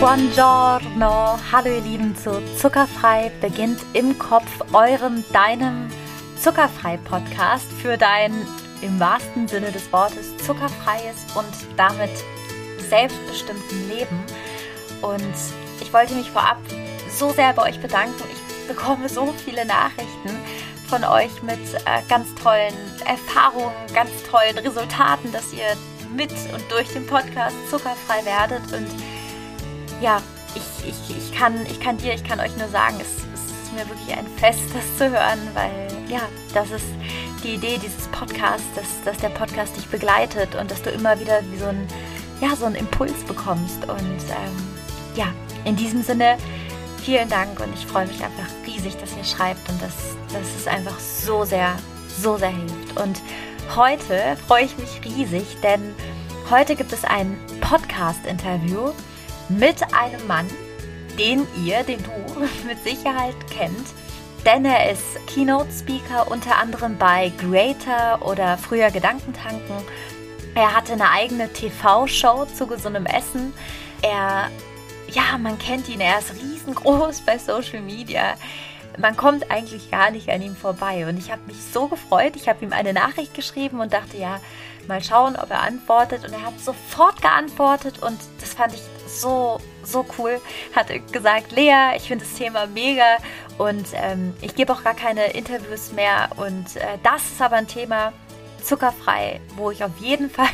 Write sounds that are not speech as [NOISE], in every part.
Buongiorno, hallo ihr Lieben zu Zuckerfrei beginnt im Kopf, eurem, deinem Zuckerfrei-Podcast für dein im wahrsten Sinne des Wortes zuckerfreies und damit selbstbestimmten Leben. Und ich wollte mich vorab so sehr bei euch bedanken. Ich bekomme so viele Nachrichten von euch mit äh, ganz tollen Erfahrungen, ganz tollen Resultaten, dass ihr mit und durch den Podcast zuckerfrei werdet und ja, ich, ich, ich, kann, ich kann dir, ich kann euch nur sagen, es, es ist mir wirklich ein Fest, [LAUGHS] das zu hören, weil ja, das ist die Idee dieses Podcasts, dass, dass der Podcast dich begleitet und dass du immer wieder wie so ein, ja, so einen Impuls bekommst. Und ähm, ja, in diesem Sinne, vielen Dank und ich freue mich einfach riesig, dass ihr schreibt und dass, dass es einfach so sehr, so sehr hilft. Und heute freue ich mich riesig, denn heute gibt es ein Podcast-Interview mit einem Mann, den ihr, den du [LAUGHS] mit Sicherheit kennt, denn er ist Keynote-Speaker unter anderem bei Greater oder früher Gedankentanken. Er hatte eine eigene TV-Show zu gesundem Essen. Er, ja, man kennt ihn, er ist riesengroß [LAUGHS] bei Social Media. Man kommt eigentlich gar nicht an ihm vorbei. Und ich habe mich so gefreut. Ich habe ihm eine Nachricht geschrieben und dachte, ja, mal schauen, ob er antwortet. Und er hat sofort geantwortet und das fand ich so, so cool. Hat gesagt, Lea, ich finde das Thema mega und ähm, ich gebe auch gar keine Interviews mehr. Und äh, das ist aber ein Thema zuckerfrei, wo ich auf jeden [LAUGHS] Fall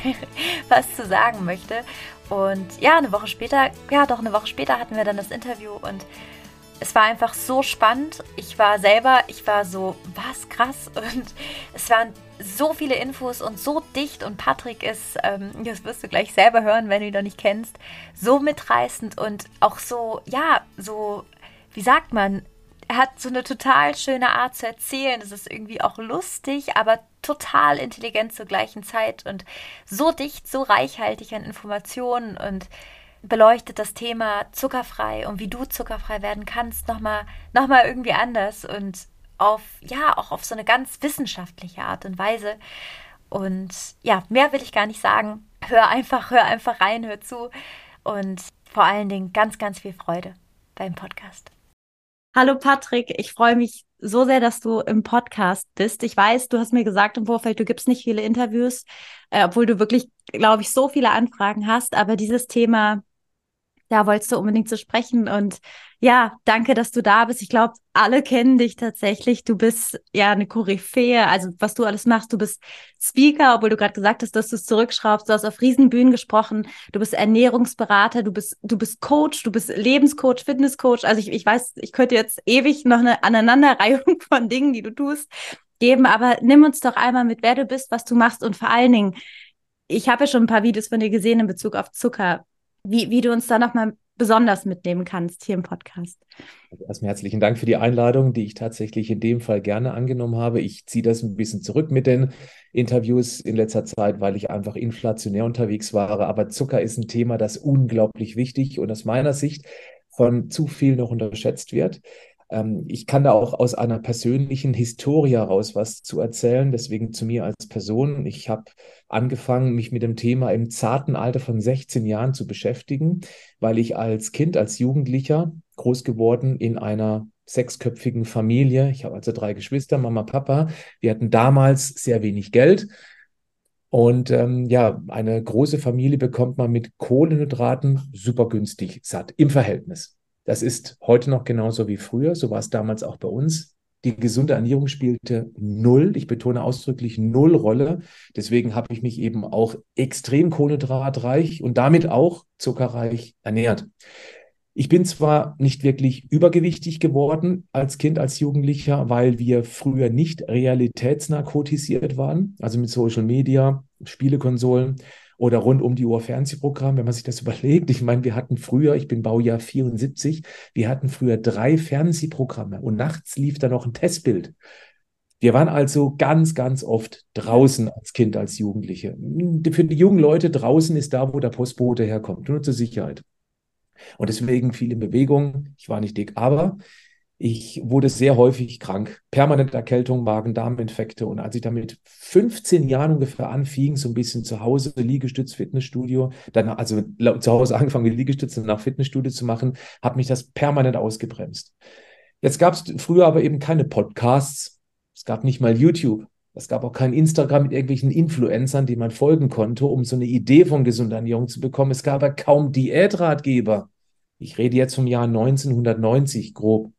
was zu sagen möchte. Und ja, eine Woche später, ja doch, eine Woche später hatten wir dann das Interview und es war einfach so spannend. Ich war selber, ich war so, was krass. [LAUGHS] Und es waren so viele Infos und so dicht. Und Patrick ist, ähm, das wirst du gleich selber hören, wenn du ihn noch nicht kennst, so mitreißend und auch so, ja, so, wie sagt man, er hat so eine total schöne Art zu erzählen. Es ist irgendwie auch lustig, aber total intelligent zur gleichen Zeit und so dicht, so reichhaltig an Informationen und beleuchtet das Thema zuckerfrei und wie du zuckerfrei werden kannst, nochmal noch mal irgendwie anders und auf, ja, auch auf so eine ganz wissenschaftliche Art und Weise. Und ja, mehr will ich gar nicht sagen. Hör einfach, hör einfach rein, hör zu und vor allen Dingen ganz, ganz viel Freude beim Podcast. Hallo Patrick, ich freue mich so sehr, dass du im Podcast bist. Ich weiß, du hast mir gesagt im Vorfeld, du gibst nicht viele Interviews, äh, obwohl du wirklich, glaube ich, so viele Anfragen hast. Aber dieses Thema da wolltest du unbedingt zu sprechen. Und ja, danke, dass du da bist. Ich glaube, alle kennen dich tatsächlich. Du bist ja eine Koryphäe. Also was du alles machst, du bist Speaker, obwohl du gerade gesagt hast, dass du es zurückschraubst. Du hast auf Riesenbühnen gesprochen. Du bist Ernährungsberater. Du bist, du bist Coach. Du bist Lebenscoach, Fitnesscoach. Also ich, ich weiß, ich könnte jetzt ewig noch eine Aneinanderreihung [LAUGHS] von Dingen, die du tust, geben. Aber nimm uns doch einmal mit, wer du bist, was du machst und vor allen Dingen, ich habe ja schon ein paar Videos von dir gesehen in Bezug auf Zucker wie, wie du uns da nochmal besonders mitnehmen kannst hier im Podcast. Also erstmal herzlichen Dank für die Einladung, die ich tatsächlich in dem Fall gerne angenommen habe. Ich ziehe das ein bisschen zurück mit den Interviews in letzter Zeit, weil ich einfach inflationär unterwegs war. Aber Zucker ist ein Thema, das unglaublich wichtig und aus meiner Sicht von zu viel noch unterschätzt wird. Ähm, ich kann da auch aus einer persönlichen Historie heraus was zu erzählen, deswegen zu mir als Person. Ich habe angefangen, mich mit dem Thema im zarten Alter von 16 Jahren zu beschäftigen, weil ich als Kind, als Jugendlicher groß geworden in einer sechsköpfigen Familie. Ich habe also drei Geschwister, Mama, Papa. Wir hatten damals sehr wenig Geld. Und ähm, ja, eine große Familie bekommt man mit Kohlenhydraten super günstig satt im Verhältnis. Das ist heute noch genauso wie früher. So war es damals auch bei uns. Die gesunde Ernährung spielte null, ich betone ausdrücklich null Rolle. Deswegen habe ich mich eben auch extrem kohlenhydratreich und damit auch zuckerreich ernährt. Ich bin zwar nicht wirklich übergewichtig geworden als Kind, als Jugendlicher, weil wir früher nicht realitätsnarkotisiert waren, also mit Social Media, Spielekonsolen oder rund um die Uhr Fernsehprogramm, wenn man sich das [LAUGHS] überlegt. Ich meine, wir hatten früher, ich bin Baujahr 74, wir hatten früher drei Fernsehprogramme und nachts lief da noch ein Testbild. Wir waren also ganz, ganz oft draußen als Kind, als Jugendliche. Für die jungen Leute draußen ist da, wo der Postbote herkommt, nur zur Sicherheit. Und deswegen viel in Bewegung. Ich war nicht dick, aber Ich wurde sehr häufig krank, permanent Erkältung, Magen-Darm-Infekte. Und als ich damit 15 Jahren ungefähr anfing, so ein bisschen zu Hause, Liegestütz, Fitnessstudio, dann also zu Hause angefangen mit Liegestützen nach Fitnessstudio zu machen, hat mich das permanent ausgebremst. Jetzt gab es früher aber eben keine Podcasts, es gab nicht mal YouTube, es gab auch kein Instagram mit irgendwelchen Influencern, die man folgen konnte, um so eine Idee von gesunder Ernährung zu bekommen. Es gab aber kaum Diätratgeber. Ich rede jetzt vom Jahr 1990 grob.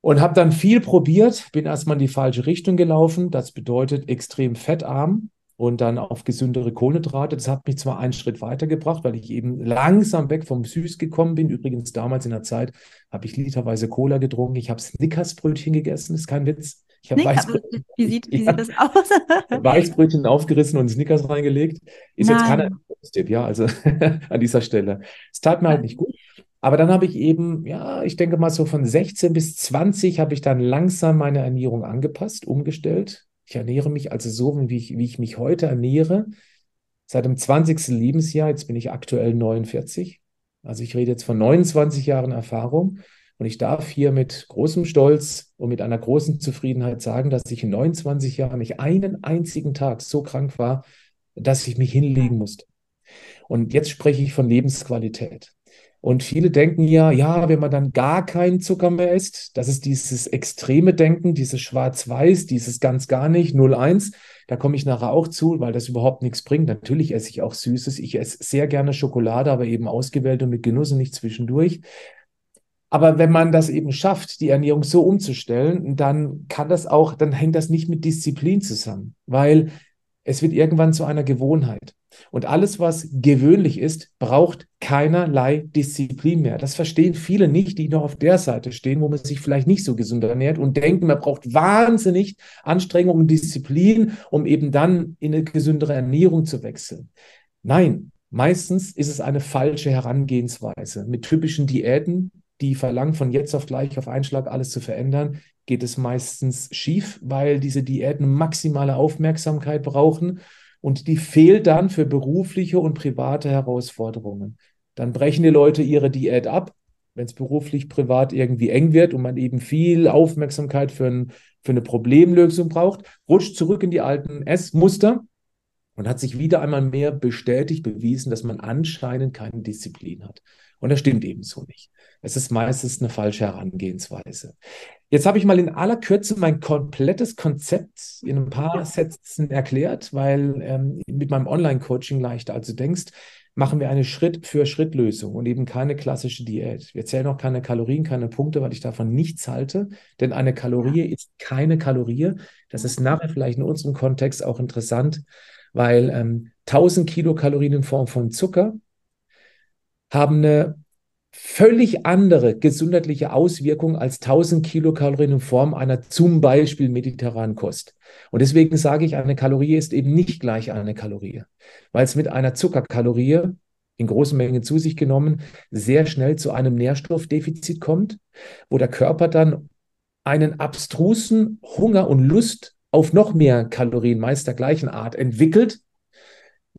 Und habe dann viel probiert, bin erstmal in die falsche Richtung gelaufen. Das bedeutet extrem fettarm und dann auf gesündere Kohlenhydrate. Das hat mich zwar einen Schritt weitergebracht, weil ich eben langsam weg vom Süß gekommen bin. Übrigens damals in der Zeit habe ich literweise Cola getrunken. Ich habe Snickersbrötchen gegessen, ist kein Witz. Ich habe Weißbrötchen. Wie sieht, wie [LAUGHS] sieht das aus? [LAUGHS] Weißbrötchen aufgerissen und Snickers reingelegt. Ist Nein. jetzt kein Tipp, ja, also [LAUGHS] an dieser Stelle. Es tat mir halt nicht gut. Aber dann habe ich eben, ja, ich denke mal so von 16 bis 20 habe ich dann langsam meine Ernährung angepasst, umgestellt. Ich ernähre mich also so, wie ich, wie ich mich heute ernähre. Seit dem 20. Lebensjahr, jetzt bin ich aktuell 49. Also ich rede jetzt von 29 Jahren Erfahrung. Und ich darf hier mit großem Stolz und mit einer großen Zufriedenheit sagen, dass ich in 29 Jahren nicht einen einzigen Tag so krank war, dass ich mich hinlegen musste. Und jetzt spreche ich von Lebensqualität. Und viele denken ja, ja, wenn man dann gar keinen Zucker mehr isst, das ist dieses extreme Denken, dieses Schwarz-Weiß, dieses ganz gar nicht, 0-1. Da komme ich nachher auch zu, weil das überhaupt nichts bringt. Natürlich esse ich auch Süßes. Ich esse sehr gerne Schokolade, aber eben ausgewählt und mit Genuss und nicht zwischendurch. Aber wenn man das eben schafft, die Ernährung so umzustellen, dann kann das auch, dann hängt das nicht mit Disziplin zusammen, weil es wird irgendwann zu einer Gewohnheit. Und alles, was gewöhnlich ist, braucht keinerlei Disziplin mehr. Das verstehen viele nicht, die noch auf der Seite stehen, wo man sich vielleicht nicht so gesund ernährt und denken, man braucht wahnsinnig Anstrengung und Disziplin, um eben dann in eine gesündere Ernährung zu wechseln. Nein, meistens ist es eine falsche Herangehensweise. Mit typischen Diäten, die verlangen, von jetzt auf gleich auf einen Schlag alles zu verändern, geht es meistens schief, weil diese Diäten maximale Aufmerksamkeit brauchen und die fehlt dann für berufliche und private Herausforderungen. Dann brechen die Leute ihre Diät ab, wenn es beruflich, privat irgendwie eng wird und man eben viel Aufmerksamkeit für, ein, für eine Problemlösung braucht, rutscht zurück in die alten Essmuster und hat sich wieder einmal mehr bestätigt, bewiesen, dass man anscheinend keine Disziplin hat. Und das stimmt ebenso nicht. Es ist meistens eine falsche Herangehensweise. Jetzt habe ich mal in aller Kürze mein komplettes Konzept in ein paar Sätzen erklärt, weil ähm, mit meinem Online-Coaching leichter als du denkst, machen wir eine Schritt-für-Schritt-Lösung und eben keine klassische Diät. Wir zählen auch keine Kalorien, keine Punkte, weil ich davon nichts halte, denn eine Kalorie ist keine Kalorie. Das ist nachher vielleicht in unserem Kontext auch interessant, weil ähm, 1000 Kilokalorien in Form von Zucker haben eine völlig andere gesundheitliche Auswirkung als 1000 Kilokalorien in Form einer zum Beispiel mediterranen Kost. Und deswegen sage ich, eine Kalorie ist eben nicht gleich eine Kalorie, weil es mit einer Zuckerkalorie in großen Mengen zu sich genommen sehr schnell zu einem Nährstoffdefizit kommt, wo der Körper dann einen abstrusen Hunger und Lust auf noch mehr Kalorien meist der gleichen Art entwickelt,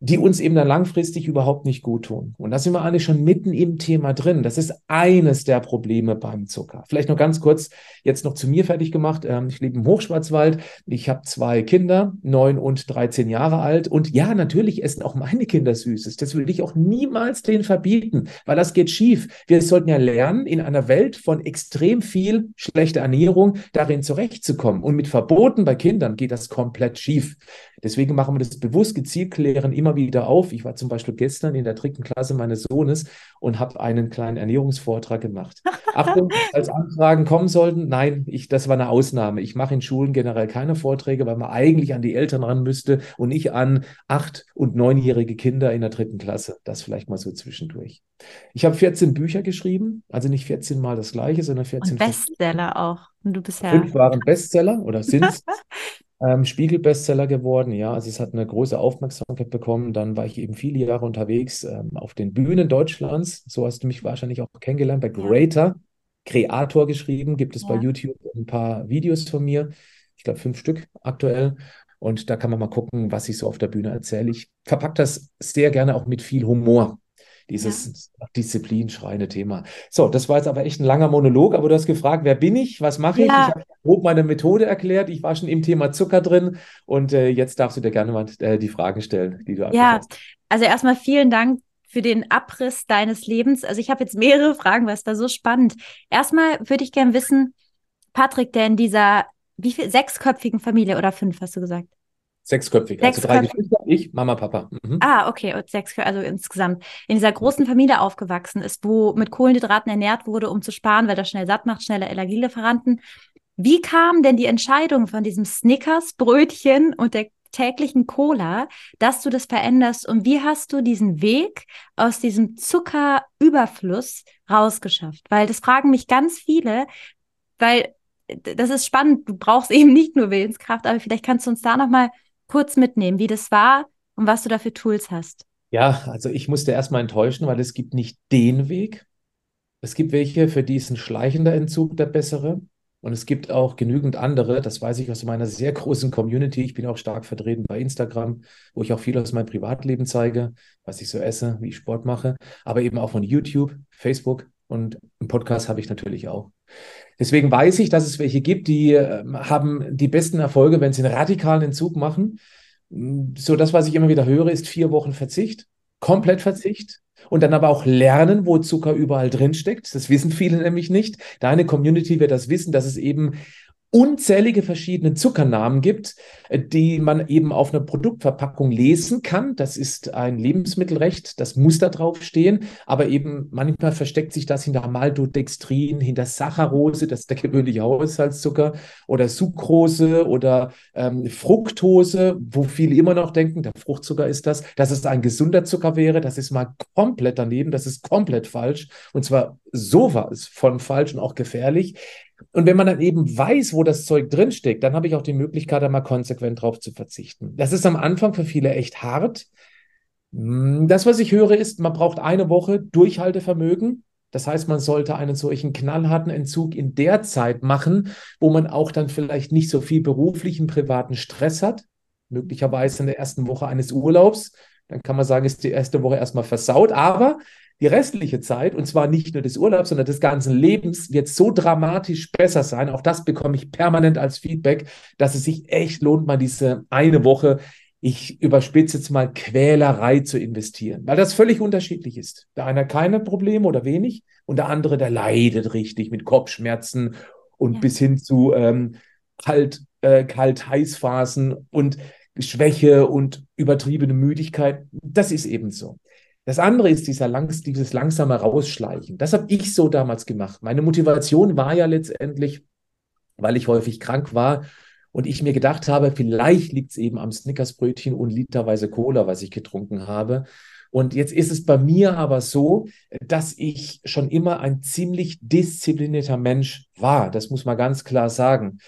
die uns eben dann langfristig überhaupt nicht gut tun. Und da sind wir eigentlich schon mitten im Thema drin. Das ist eines der Probleme beim Zucker. Vielleicht noch ganz kurz jetzt noch zu mir fertig gemacht. Ähm, ich lebe im Hochschwarzwald. Ich habe zwei Kinder, neun und 13 Jahre alt. Und ja, natürlich essen auch meine Kinder Süßes. Das will ich auch niemals denen verbieten, weil das geht schief. Wir sollten ja lernen, in einer Welt von extrem viel schlechter Ernährung darin zurechtzukommen. Und mit Verboten bei Kindern geht das komplett schief. Deswegen machen wir das bewusst gezielt klären immer wieder auf. Ich war zum Beispiel gestern in der dritten Klasse meines Sohnes und habe einen kleinen Ernährungsvortrag gemacht. [LAUGHS] Achtung, als Anfragen kommen sollten, nein, ich, das war eine Ausnahme. Ich mache in Schulen generell keine Vorträge, weil man eigentlich an die Eltern ran müsste und nicht an acht- und neunjährige Kinder in der dritten Klasse. Das vielleicht mal so zwischendurch. Ich habe 14 Bücher geschrieben, also nicht 14 Mal das gleiche, sondern 14 und Bestseller auch. Und du bist ja fünf waren Bestseller oder sind es. [LAUGHS] Ähm, Spiegel-Bestseller geworden, ja. Also es hat eine große Aufmerksamkeit bekommen. Dann war ich eben viele Jahre unterwegs ähm, auf den Bühnen Deutschlands. So hast du mich wahrscheinlich auch kennengelernt bei Greater. Creator geschrieben, gibt es ja. bei YouTube ein paar Videos von mir. Ich glaube fünf Stück aktuell. Und da kann man mal gucken, was ich so auf der Bühne erzähle. Ich verpacke das sehr gerne auch mit viel Humor. Dieses ja. Disziplin schreiende Thema. So, das war jetzt aber echt ein langer Monolog, aber du hast gefragt, wer bin ich? Was mache ich? Ja. Ich habe grob meine Methode erklärt. Ich war schon im Thema Zucker drin und äh, jetzt darfst du dir gerne mal äh, die Fragen stellen, die du Ja, hast. also erstmal vielen Dank für den Abriss deines Lebens. Also ich habe jetzt mehrere Fragen, weil es war so spannend. Erstmal würde ich gerne wissen, Patrick, der in dieser wie viel sechsköpfigen Familie oder fünf hast du gesagt? Sechsköpfig, also drei Geschwister, ich, Mama, Papa. Mhm. Ah, okay, und sechs, also insgesamt in dieser großen Familie aufgewachsen ist, wo mit Kohlenhydraten ernährt wurde, um zu sparen, weil das schnell satt macht, schnelle Energielieferanten. Wie kam denn die Entscheidung von diesem Snickers, Brötchen und der täglichen Cola, dass du das veränderst und wie hast du diesen Weg aus diesem Zuckerüberfluss rausgeschafft? Weil das fragen mich ganz viele, weil das ist spannend. Du brauchst [LAUGHS] eben nicht nur Willenskraft, aber vielleicht kannst du uns da noch mal kurz mitnehmen, wie das war und was du da für Tools hast. Ja, also ich musste erstmal enttäuschen, weil es gibt nicht den Weg. Es gibt welche, für die ist ein schleichender Entzug der bessere. Und es gibt auch genügend andere, das weiß ich aus meiner sehr großen Community. Ich bin auch stark vertreten bei Instagram, wo ich auch viel aus meinem Privatleben zeige, was ich so esse, wie ich Sport mache, aber eben auch von YouTube, Facebook und einen Podcast habe ich natürlich auch. Deswegen weiß ich, dass es welche gibt, die äh, haben die besten Erfolge, wenn sie einen radikalen Entzug machen. So das, was ich immer wieder höre, ist vier Wochen Verzicht, komplett Verzicht und dann aber auch lernen, wo Zucker überall drin steckt. Das wissen viele nämlich nicht. Deine Community wird das wissen, dass es eben unzählige verschiedene Zuckernamen gibt, die man eben auf einer Produktverpackung lesen kann. Das ist ein Lebensmittelrecht, das muss da drauf stehen, aber eben manchmal versteckt sich das hinter Maltodextrin, hinter Saccharose, das ist der gewöhnliche Haushaltszucker, oder Sucrose oder ähm, Fructose, wo viele immer noch denken, der Fruchtzucker ist das, dass es ein gesunder Zucker wäre. Das ist mal komplett daneben, das ist komplett falsch und zwar sowas von falsch und auch gefährlich. Und wenn man dann eben weiß, wo das Zeug drinsteckt, dann habe ich auch die Möglichkeit, da mal konsequent drauf zu verzichten. Das ist am Anfang für viele echt hart. Hm, das, was ich höre, ist, man braucht eine Woche Durchhaltevermögen. Das heißt, man sollte einen solchen knallharten Entzug in der Zeit machen, wo man auch dann vielleicht nicht so viel beruflichen, privaten Stress hat. Möglicherweise in der ersten Woche eines Urlaubs. Dann kann man sagen, ist die erste Woche erstmal versaut. Aber die restliche Zeit, und zwar nicht nur des Urlaubs, sondern des ganzen Lebens, wird so dramatisch besser sein. Auch das bekomme ich permanent als Feedback, dass es sich echt lohnt, mal diese eine Woche, ich überspitze jetzt mal, Quälerei zu investieren, weil das völlig unterschiedlich ist. Der eine keine Probleme oder wenig und der andere, der leidet richtig mit Kopfschmerzen und ja. bis hin zu ähm, kalt, äh, kalt-heiß-Phasen und Schwäche und übertriebene Müdigkeit. Das ist eben so. Das andere ist dieser langs dieses langsame Rausschleichen. Das habe ich so damals gemacht. Meine Motivation war ja letztendlich, weil ich häufig krank war und ich mir gedacht habe, vielleicht liegt es eben am Snickersbrötchen und literweise Cola, was ich getrunken habe. Und jetzt ist es bei mir aber so, dass ich schon immer ein ziemlich disziplinierter Mensch war. Das muss man ganz klar sagen.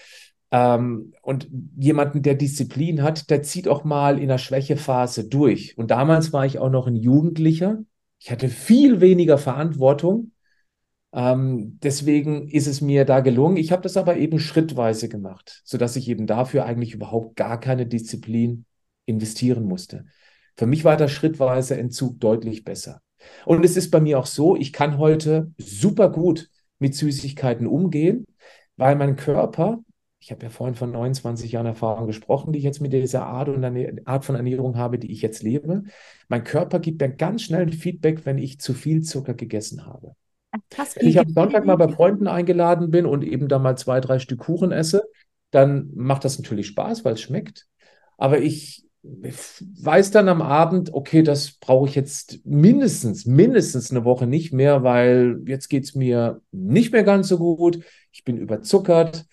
Ähm, und jemanden, der Disziplin hat, der zieht auch mal in der Schwächephase durch. Und damals war ich auch noch ein Jugendlicher. Ich hatte viel weniger Verantwortung. Ähm, deswegen ist es mir da gelungen. Ich habe das aber eben schrittweise gemacht, sodass ich eben dafür eigentlich überhaupt gar keine Disziplin investieren musste. Für mich war der schrittweise Entzug deutlich besser. Und es ist bei mir auch so, ich kann heute super gut mit Süßigkeiten umgehen, weil mein Körper ich habe ja vorhin von 29 Jahren Erfahrung gesprochen, die ich jetzt mit dieser Art und Art von Ernährung habe, die ich jetzt lebe. Mein Körper gibt mir ganz schnell ein Feedback, wenn ich zu viel Zucker gegessen habe. Krass, wenn ich am Sonntag mal bei Freunden eingeladen bin und eben da mal zwei, drei Stück Kuchen esse, dann macht das natürlich Spaß, weil es schmeckt. Aber ich weiß dann am Abend, okay, das brauche ich jetzt mindestens, mindestens eine Woche nicht mehr, weil jetzt geht es mir nicht mehr ganz so gut. Ich bin überzuckert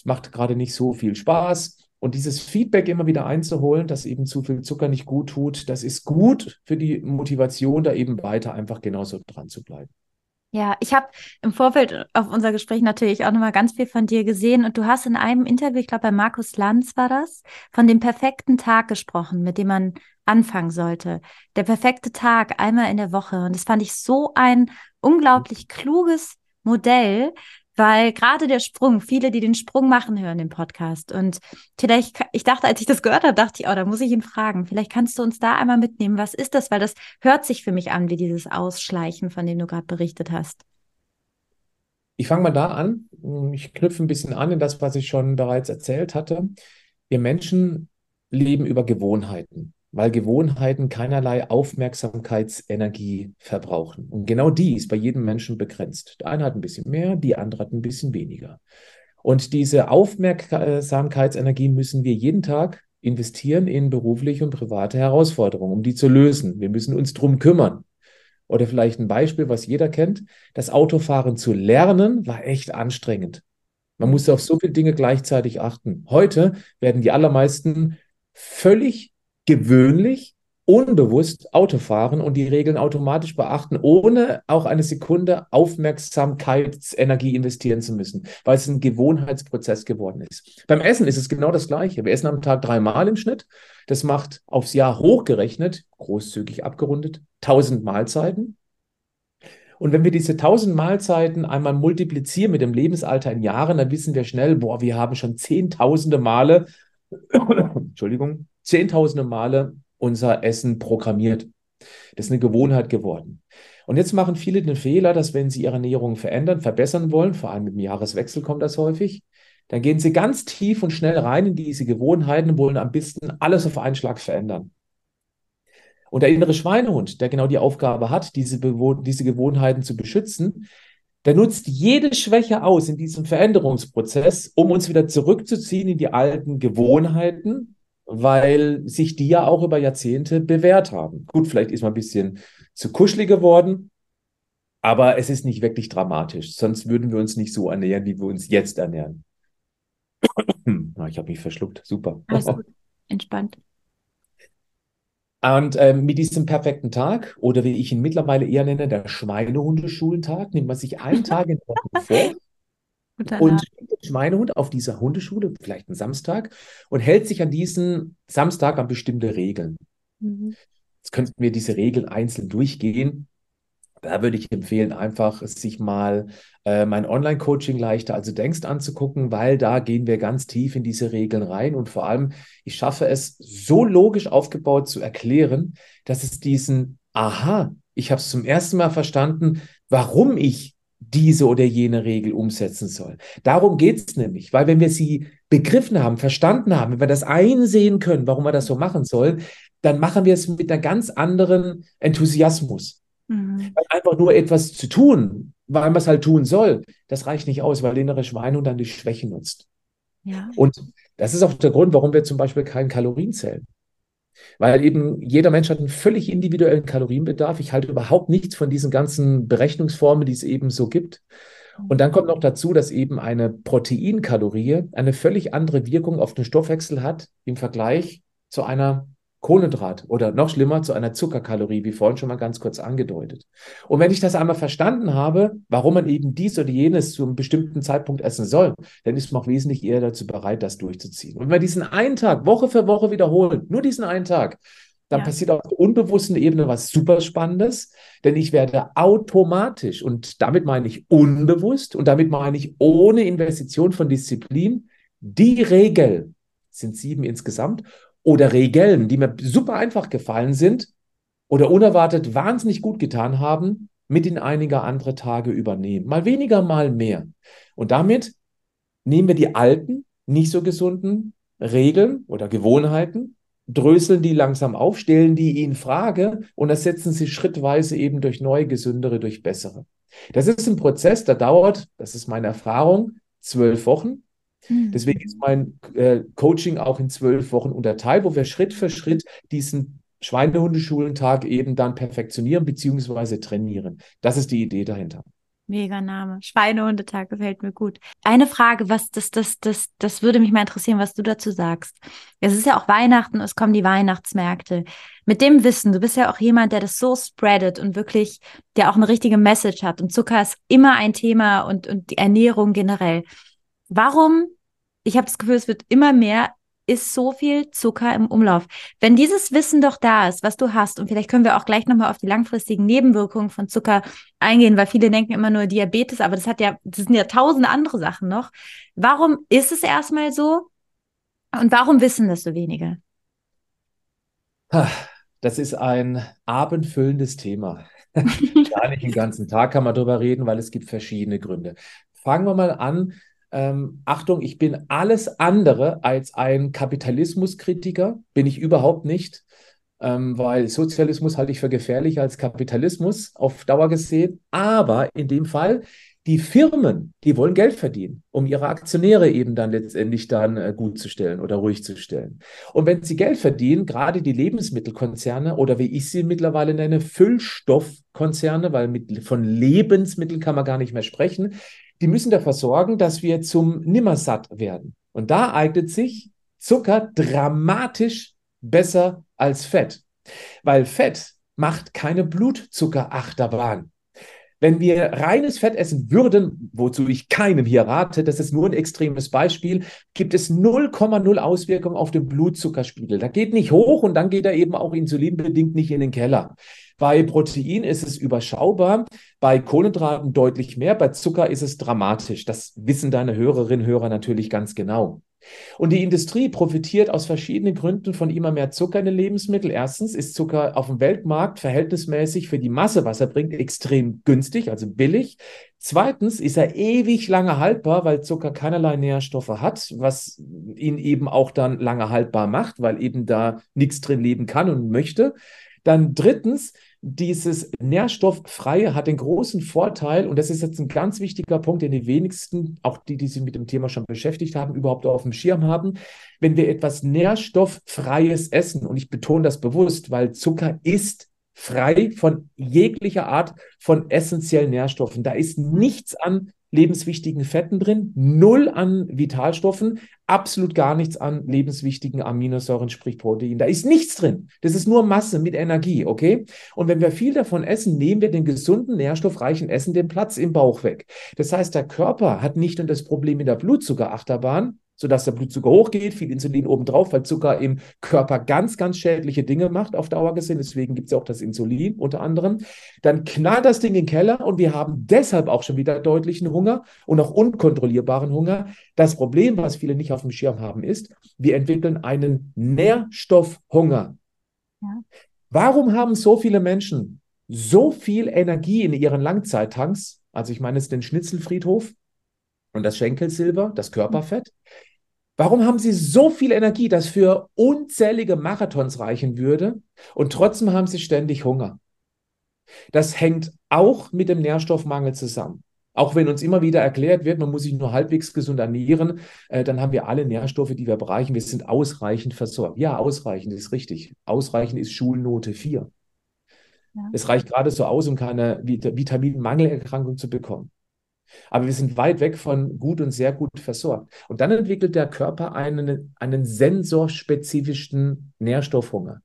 es macht gerade nicht so viel Spaß. Und dieses Feedback immer wieder einzuholen, dass eben zu viel Zucker nicht gut tut, das ist gut für die Motivation, da eben weiter einfach genauso dran zu bleiben. Ja, ich habe im Vorfeld auf unser Gespräch natürlich auch nochmal ganz viel von dir gesehen und du hast in einem Interview, ich glaube bei Markus Lanz war das, von dem perfekten Tag gesprochen, mit dem man anfangen sollte. Der perfekte Tag einmal in der Woche und das fand ich so ein unglaublich kluges Modell, weil gerade der Sprung, viele, die den Sprung machen, hören den Podcast. Und vielleicht, ich dachte, als ich das gehört habe, dachte ich, oh, da muss ich ihn fragen. Vielleicht kannst du uns da einmal mitnehmen. Was ist das? Weil das hört sich für mich an wie dieses Ausschleichen, von dem du gerade berichtet hast. Ich fange mal da an. Ich knüpfe ein bisschen an in das, was ich schon bereits erzählt hatte. Wir Menschen leben über Gewohnheiten weil Gewohnheiten keinerlei Aufmerksamkeitsenergie verbrauchen. Und genau die ist bei jedem Menschen begrenzt. Der eine hat ein bisschen mehr, die andere hat ein bisschen weniger. Und diese Aufmerksamkeitsenergie müssen wir jeden Tag investieren in berufliche und private Herausforderungen, um die zu lösen. Wir müssen uns drum kümmern. Oder vielleicht ein Beispiel, was jeder kennt. Das Autofahren zu lernen war echt anstrengend. Man musste auf so viele Dinge gleichzeitig achten. Heute werden die allermeisten völlig gewöhnlich unbewusst Auto fahren und die Regeln automatisch beachten, ohne auch eine Sekunde Aufmerksamkeitsenergie investieren zu müssen, weil es ein Gewohnheitsprozess geworden ist. Beim Essen ist es genau das Gleiche. Wir essen am Tag dreimal im Schnitt. Das macht aufs Jahr hochgerechnet, großzügig abgerundet, 1000 Mahlzeiten. Und wenn wir diese 1000 Mahlzeiten einmal multiplizieren mit dem Lebensalter in Jahren, dann wissen wir schnell, boah, wir haben schon zehntausende Male, [COUGHS] Entschuldigung, zehntausende Male unser Essen programmiert. Das ist eine Gewohnheit geworden. Und jetzt machen viele den Fehler, dass wenn sie ihre Ernährung verändern, verbessern wollen, vor allem im Jahreswechsel kommt das häufig, dann gehen sie ganz tief und schnell rein in diese Gewohnheiten und wollen am besten alles auf einen Schlag verändern. Und der innere Schweinehund, der genau die Aufgabe hat, diese, diese Gewohnheiten zu beschützen, der nutzt jede Schwäche aus in diesem Veränderungsprozess, um uns wieder zurückzuziehen in die alten Gewohnheiten, weil sich die ja auch über Jahrzehnte bewährt haben. Gut, vielleicht ist man ein bisschen zu kuschelig geworden, aber es ist nicht wirklich dramatisch. Sonst würden wir uns nicht so ernähren, wie wir uns jetzt ernähren. [CLEARS THROAT] ich habe mich verschluckt. Super. Alles [LAUGHS] gut. Entspannt. Und äh, mit diesem perfekten Tag, oder wie ich ihn mittlerweile eher nenne, der Schweinehundeschulentag, nimmt man sich einen Tag in der Woche [LAUGHS] vor und schickt den Schweinehund auf dieser Hundeschule, vielleicht einen Samstag, und hält sich an diesen Samstag an bestimmte Regeln. Mhm. Jetzt könnten wir diese Regeln einzeln durchgehen. Da würde ich empfehlen, einfach sich mal äh, mein Online-Coaching leichter also denkst anzugucken, weil da gehen wir ganz tief in diese Regeln rein und vor allem, ich schaffe es so logisch aufgebaut zu erklären, dass es diesen Aha, ich habe es zum ersten Mal verstanden, warum ich diese oder jene Regel umsetzen soll. Darum geht es nämlich, weil wenn wir sie begriffen haben, verstanden haben, wenn wir das einsehen können, warum wir das so machen sollen, dann machen wir es mit einem ganz anderen Enthusiasmus. Mhm. Weil einfach nur etwas zu tun, weil man es halt tun soll, das reicht nicht aus, weil innere Schweinehund dann die Schwäche nutzt. Ja. Und das ist auch der Grund, warum wir zum Beispiel keinen Kalorien zählen. Weil eben jeder Mensch hat einen völlig individuellen Kalorienbedarf. Ich halte überhaupt nichts von diesen ganzen Berechnungsformen, die es eben so gibt. Und dann kommt noch dazu, dass eben eine Proteinkalorie eine völlig andere Wirkung auf den Stoffwechsel hat im Vergleich zu einer Kohlenhydrat oder noch schlimmer zu einer Zuckerkalorie, wie vorhin schon mal ganz kurz angedeutet. Und wenn ich das einmal verstanden habe, warum man eben dies oder jenes zu einem bestimmten Zeitpunkt essen soll, dann ist man auch wesentlich eher dazu bereit, das durchzuziehen. Und wenn wir diesen einen Tag Woche für Woche wiederholen, nur diesen einen Tag, dann ja. passiert auf der unbewussten Ebene was super Spannendes, denn ich werde automatisch, und damit meine ich unbewusst, und damit meine ich ohne Investition von Disziplin, die Regel, sind sieben insgesamt, oder Regeln, die mir super einfach gefallen sind oder unerwartet wahnsinnig gut getan haben, mit in einige andere Tage übernehmen. Mal weniger, mal mehr. Und damit nehmen wir die alten, nicht so gesunden Regeln oder Gewohnheiten, dröseln die langsam auf, stellen die in Frage und ersetzen sie schrittweise eben durch neue, gesündere, durch bessere. Das ist ein Prozess, der dauert, das ist meine Erfahrung, zwölf Wochen. Mhm. Deswegen ist mein äh, Coaching auch in zwölf Wochen unterteilt, wo wir Schritt für Schritt diesen Schweinehundeschulentag eben dann perfektionieren bzw. trainieren. Das ist die Idee dahinter. Mega Name. Schweinehundetag gefällt mir gut. Eine Frage, was das, das, das, das würde mich mal interessieren, was du dazu sagst. Es ist ja auch Weihnachten, es kommen die Weihnachtsmärkte. Mit dem Wissen, du bist ja auch jemand, der das so spreadet und wirklich, der auch eine richtige Message hat. Und Zucker ist immer ein Thema und, und die Ernährung generell. Warum, ich habe das Gefühl, es wird immer mehr ist so viel Zucker im Umlauf. Wenn dieses Wissen doch da ist, was du hast, und vielleicht können wir auch gleich nochmal auf die langfristigen Nebenwirkungen von Zucker eingehen, weil viele denken immer nur Diabetes, aber das hat ja, das sind ja tausende andere Sachen noch. Warum ist es erstmal so? Und warum wissen das so wenige? Das ist ein abendfüllendes Thema. [LAUGHS] Gar nicht den ganzen Tag kann man darüber reden, weil es gibt verschiedene Gründe. Fangen wir mal an. Ähm, Achtung, ich bin alles andere als ein Kapitalismuskritiker, bin ich überhaupt nicht, ähm, weil Sozialismus halte ich für gefährlicher als Kapitalismus auf Dauer gesehen. Aber in dem Fall die Firmen, die wollen Geld verdienen, um ihre Aktionäre eben dann letztendlich dann äh, gut zu stellen oder ruhig zu stellen. Und wenn sie Geld verdienen, gerade die Lebensmittelkonzerne oder wie ich sie mittlerweile nenne, Füllstoffkonzerne, weil mit, von Lebensmitteln kann man gar nicht mehr sprechen, die müssen dafür sorgen, dass wir zum Nimmersatt werden. Und da eignet sich Zucker dramatisch besser als Fett, weil Fett macht keine Blutzuckerachterbahn. Wenn wir reines Fett essen würden, wozu ich keinem hier rate, das ist nur ein extremes Beispiel, gibt es 0,0 Auswirkungen auf den Blutzuckerspiegel. Da geht nicht hoch und dann geht er eben auch insulinbedingt nicht in den Keller. Bei Protein ist es überschaubar, bei Kohlenhydraten deutlich mehr, bei Zucker ist es dramatisch. Das wissen deine Hörerinnen und Hörer natürlich ganz genau. Und die Industrie profitiert aus verschiedenen Gründen von immer mehr Zucker in den Lebensmitteln. Erstens ist Zucker auf dem Weltmarkt verhältnismäßig für die Masse, was er bringt, extrem günstig, also billig. Zweitens ist er ewig lange haltbar, weil Zucker keinerlei Nährstoffe hat, was ihn eben auch dann lange haltbar macht, weil eben da nichts drin leben kann und möchte. Dann drittens dieses Nährstofffreie hat den großen Vorteil, und das ist jetzt ein ganz wichtiger Punkt, den die wenigsten, auch die, die sich mit dem Thema schon beschäftigt haben, überhaupt auf dem Schirm haben. Wenn wir etwas Nährstofffreies essen, und ich betone das bewusst, weil Zucker ist frei von jeglicher Art von essentiellen Nährstoffen. Da ist nichts an lebenswichtigen Fetten drin, null an Vitalstoffen, absolut gar nichts an lebenswichtigen Aminosäuren, sprich Protein. Da ist nichts drin. Das ist nur Masse mit Energie, okay? Und wenn wir viel davon essen, nehmen wir den gesunden, nährstoffreichen Essen den Platz im Bauch weg. Das heißt, der Körper hat nicht nur das Problem mit der Blutzuckerachterbahn, sodass der Blutzucker hochgeht, viel Insulin obendrauf, weil Zucker im Körper ganz, ganz schädliche Dinge macht auf Dauer gesehen. Deswegen gibt es ja auch das Insulin unter anderem. Dann knallt das Ding in den Keller und wir haben deshalb auch schon wieder deutlichen Hunger und auch unkontrollierbaren Hunger. Das Problem, was viele nicht auf dem Schirm haben, ist, wir entwickeln einen Nährstoffhunger. Ja. Warum haben so viele Menschen so viel Energie in ihren Langzeittanks? Also ich meine es den Schnitzelfriedhof und das Schenkelsilber, das Körperfett. Warum haben sie so viel Energie, dass für unzählige Marathons reichen würde und trotzdem haben sie ständig Hunger? Das hängt auch mit dem Nährstoffmangel zusammen. Auch wenn uns immer wieder erklärt wird, man muss sich nur halbwegs gesund ernähren, äh, dann haben wir alle Nährstoffe, die wir bereichen. Wir sind ausreichend versorgt. Ja, ausreichend ist richtig. Ausreichend ist Schulnote 4. Ja. Es reicht gerade so aus, um keine Vit Vitaminmangelerkrankung zu bekommen. Aber wir sind weit weg von gut und sehr gut versorgt. Und dann entwickelt der Körper einen, einen sensorspezifischen Nährstoffhunger.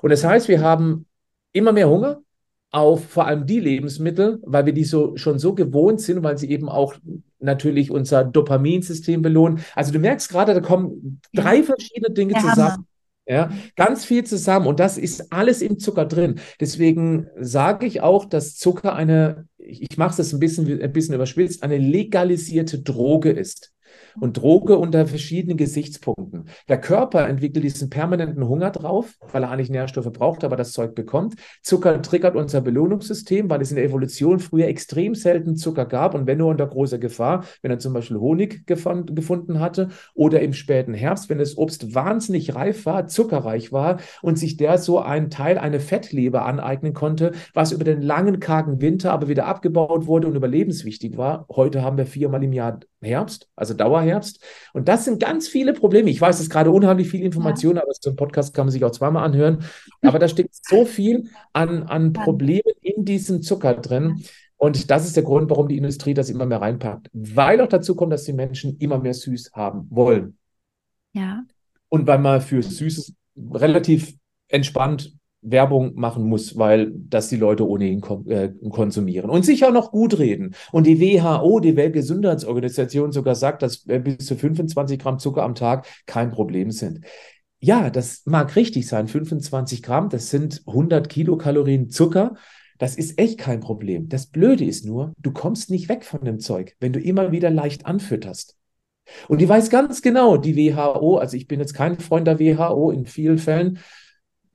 Und das heißt, wir haben immer mehr Hunger auf vor allem die Lebensmittel, weil wir die so schon so gewohnt sind, weil sie eben auch natürlich unser Dopaminsystem belohnen. Also du merkst gerade, da kommen drei verschiedene Dinge der zusammen. Hammer. Ja, ganz viel zusammen und das ist alles im Zucker drin. Deswegen sage ich auch, dass Zucker eine, ich mache es ein bisschen, ein bisschen überspitzt, eine legalisierte Droge ist und Droge unter verschiedenen Gesichtspunkten. Der Körper entwickelt diesen permanenten Hunger drauf, weil er eigentlich Nährstoffe braucht, aber das Zeug bekommt. Zucker triggert unser Belohnungssystem, weil es in der Evolution früher extrem selten Zucker gab und wenn nur unter großer Gefahr, wenn er zum Beispiel Honig gefunden hatte oder im späten Herbst, wenn das Obst wahnsinnig reif war, zuckerreich war und sich der so einen Teil, eine Fettleber aneignen konnte, was über den langen, kargen Winter aber wieder abgebaut wurde und überlebenswichtig war. Heute haben wir viermal im Jahr Herbst, also Dauerherbst. Und das sind ganz viele Probleme. Ich weiß, es ist gerade unheimlich viel Information, ja. aber so ein Podcast kann man sich auch zweimal anhören. Aber da steckt so viel an, an Problemen in diesem Zucker drin. Und das ist der Grund, warum die Industrie das immer mehr reinpackt. Weil auch dazu kommt, dass die Menschen immer mehr süß haben wollen. Ja. Und weil man für Süßes relativ entspannt Werbung machen muss, weil das die Leute ohnehin äh, konsumieren und sich auch noch gut reden. Und die WHO, die Weltgesundheitsorganisation, sogar sagt, dass äh, bis zu 25 Gramm Zucker am Tag kein Problem sind. Ja, das mag richtig sein. 25 Gramm, das sind 100 Kilokalorien Zucker. Das ist echt kein Problem. Das Blöde ist nur, du kommst nicht weg von dem Zeug, wenn du immer wieder leicht anfütterst. Und die weiß ganz genau, die WHO, also ich bin jetzt kein Freund der WHO in vielen Fällen,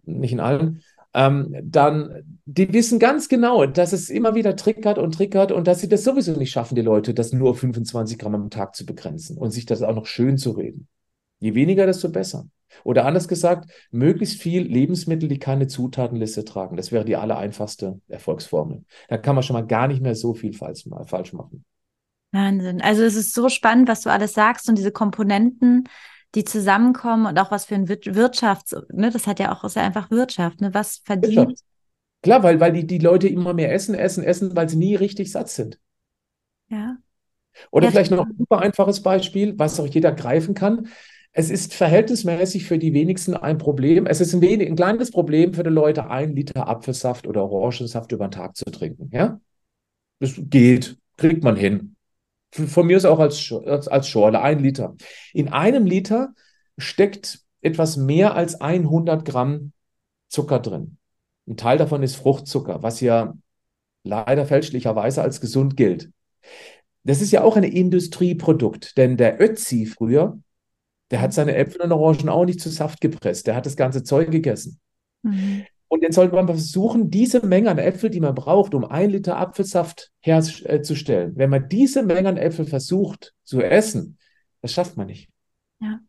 nicht in allen, ähm, dann, die wissen ganz genau, dass es immer wieder triggert und triggert und dass sie das sowieso nicht schaffen, die Leute, das nur auf 25 Gramm am Tag zu begrenzen und sich das auch noch schön zu reden. Je weniger, desto besser. Oder anders gesagt, möglichst viel Lebensmittel, die keine Zutatenliste tragen. Das wäre die allereinfachste Erfolgsformel. Da kann man schon mal gar nicht mehr so viel falsch machen. Wahnsinn. Also es ist so spannend, was du alles sagst und diese Komponenten, die zusammenkommen und auch was für ein Wirtschafts, ne, das hat ja auch, ist ja einfach Wirtschaft, ne, was verdient. Wirtschaft. Klar, weil, weil die, die Leute immer mehr essen, essen, essen, weil sie nie richtig satt sind. Ja. Oder ja, vielleicht noch ein super einfaches Beispiel, was auch jeder greifen kann. Es ist verhältnismäßig für die wenigsten ein Problem. Es ist ein, wenig, ein kleines Problem für die Leute, ein Liter Apfelsaft oder Orangensaft über den Tag zu trinken. Ja? Das geht, kriegt man hin. Von mir ist auch als, als, Schorle, ein Liter. In einem Liter steckt etwas mehr als 100 Gramm Zucker drin. Ein Teil davon ist Fruchtzucker, was ja leider fälschlicherweise als gesund gilt. Das ist ja auch ein Industrieprodukt, denn der Ötzi früher, der hat seine Äpfel und Orangen auch nicht zu Saft gepresst, der hat das ganze Zeug gegessen. Mhm. Und dann sollte man versuchen, diese Menge an Äpfel, die man braucht, um ein Liter Apfelsaft herzustellen, wenn man diese Menge an Äpfel versucht zu essen, das schafft man nicht. Ja.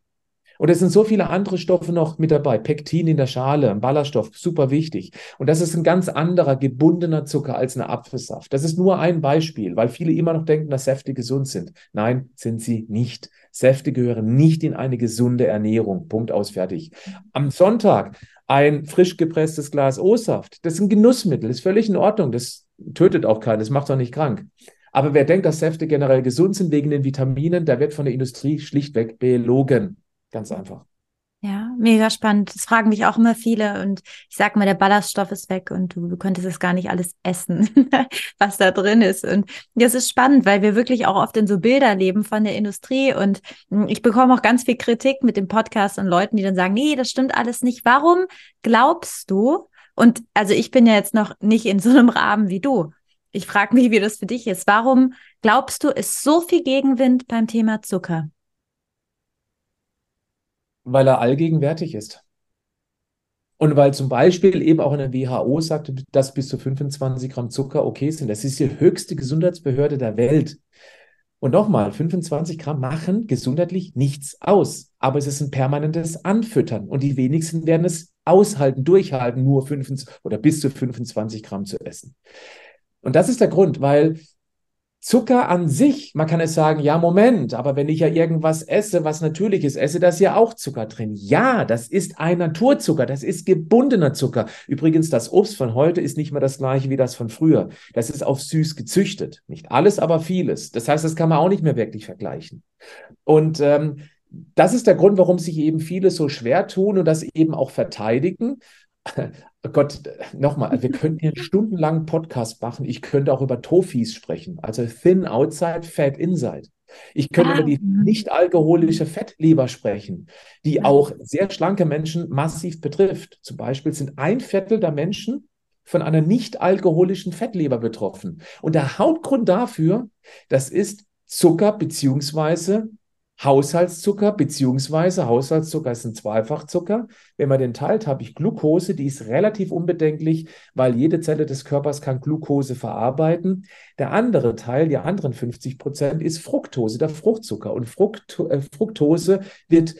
Und es sind so viele andere Stoffe noch mit dabei. Pektin in der Schale, ein Ballaststoff, super wichtig. Und das ist ein ganz anderer gebundener Zucker als ein Apfelsaft. Das ist nur ein Beispiel, weil viele immer noch denken, dass Säfte gesund sind. Nein, sind sie nicht. Säfte gehören nicht in eine gesunde Ernährung. Punkt aus, fertig. Am Sonntag ein frisch gepresstes Glas O-Saft. Das ist ein Genussmittel, ist völlig in Ordnung. Das tötet auch keinen, das macht auch nicht krank. Aber wer denkt, dass Säfte generell gesund sind wegen den Vitaminen, der wird von der Industrie schlichtweg belogen. Ganz einfach. Ja, mega spannend. Das fragen mich auch immer viele und ich sag mal, der Ballaststoff ist weg und du, du könntest es gar nicht alles essen, [LAUGHS] was da drin ist. Und das ist spannend, weil wir wirklich auch oft in so Bilder leben von der Industrie und hm, ich bekomme auch ganz viel Kritik mit dem Podcast und Leuten, die dann sagen, nee, das stimmt alles nicht. Warum glaubst du? Und also ich bin ja jetzt noch nicht in so einem Rahmen wie du. Ich frage mich, wie das für dich ist. Warum glaubst du, ist so viel Gegenwind beim Thema Zucker? Weil er allgegenwärtig ist. Und weil zum Beispiel eben auch eine WHO sagt, dass bis zu 25 Gramm Zucker okay sind. Das ist die höchste Gesundheitsbehörde der Welt. Und nochmal, 25 Gramm machen gesundheitlich nichts aus. Aber es ist ein permanentes Anfüttern. Und die wenigsten werden es aushalten, durchhalten, nur 25 oder bis zu 25 Gramm zu essen. Und das ist der Grund, weil Zucker an sich, man kann es sagen, ja, Moment, aber wenn ich ja irgendwas esse, was natürlich ist, esse das ja auch Zucker drin. Ja, das ist ein Naturzucker, das ist gebundener Zucker. Übrigens, das Obst von heute ist nicht mehr das gleiche wie das von früher. Das ist auf süß gezüchtet. Nicht alles, aber vieles. Das heißt, das kann man auch nicht mehr wirklich vergleichen. Und ähm, das ist der Grund, warum sich eben viele so schwer tun und das eben auch verteidigen. Oh Gott, nochmal, wir [LAUGHS] könnten hier einen stundenlangen Podcast machen. Ich könnte auch über Tofis sprechen, also Thin Outside, Fat Inside. Ich könnte ah. über die ah. nicht-alkoholische Fettleber sprechen, die auch sehr schlanke Menschen massiv betrifft. Zum Beispiel sind ein Viertel der Menschen von einer nicht-alkoholischen Fettleber betroffen. Und der Hauptgrund dafür, das ist Zucker beziehungsweise Haushaltszucker beziehungsweise Haushaltszucker ist ein Zweifachzucker. Wenn man den teilt, habe ich Glucose, die ist relativ unbedenklich, weil jede Zelle des Körpers kann Glucose verarbeiten. Der andere Teil, die anderen 50 Prozent, ist Fructose, der Fruchtzucker. Und Fruct, äh, Fructose wird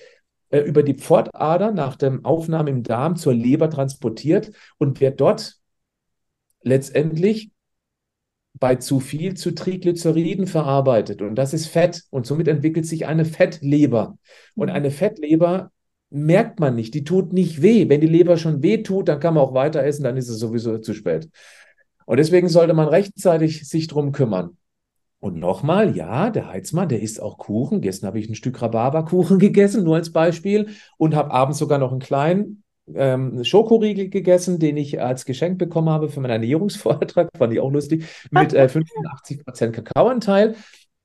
äh, über die Pfortader nach dem Aufnahme im Darm zur Leber transportiert und wird dort letztendlich bei zu viel zu Triglyceriden verarbeitet und das ist Fett und somit entwickelt sich eine Fettleber. Und eine Fettleber merkt man nicht, die tut nicht weh. Wenn die Leber schon weh tut, dann kann man auch weiter essen, dann ist es sowieso zu spät. Und deswegen sollte man rechtzeitig sich drum kümmern. Und nochmal, ja, der Heizmann, der isst auch Kuchen. Gestern habe ich ein Stück Rhabarberkuchen [LAUGHS] gegessen, nur als Beispiel, und habe abends sogar noch einen kleinen ähm, Schokoriegel gegessen, den ich als Geschenk bekommen habe für meinen Ernährungsvortrag, [LAUGHS] fand ich auch lustig, mit äh, 85% Kakaoanteil.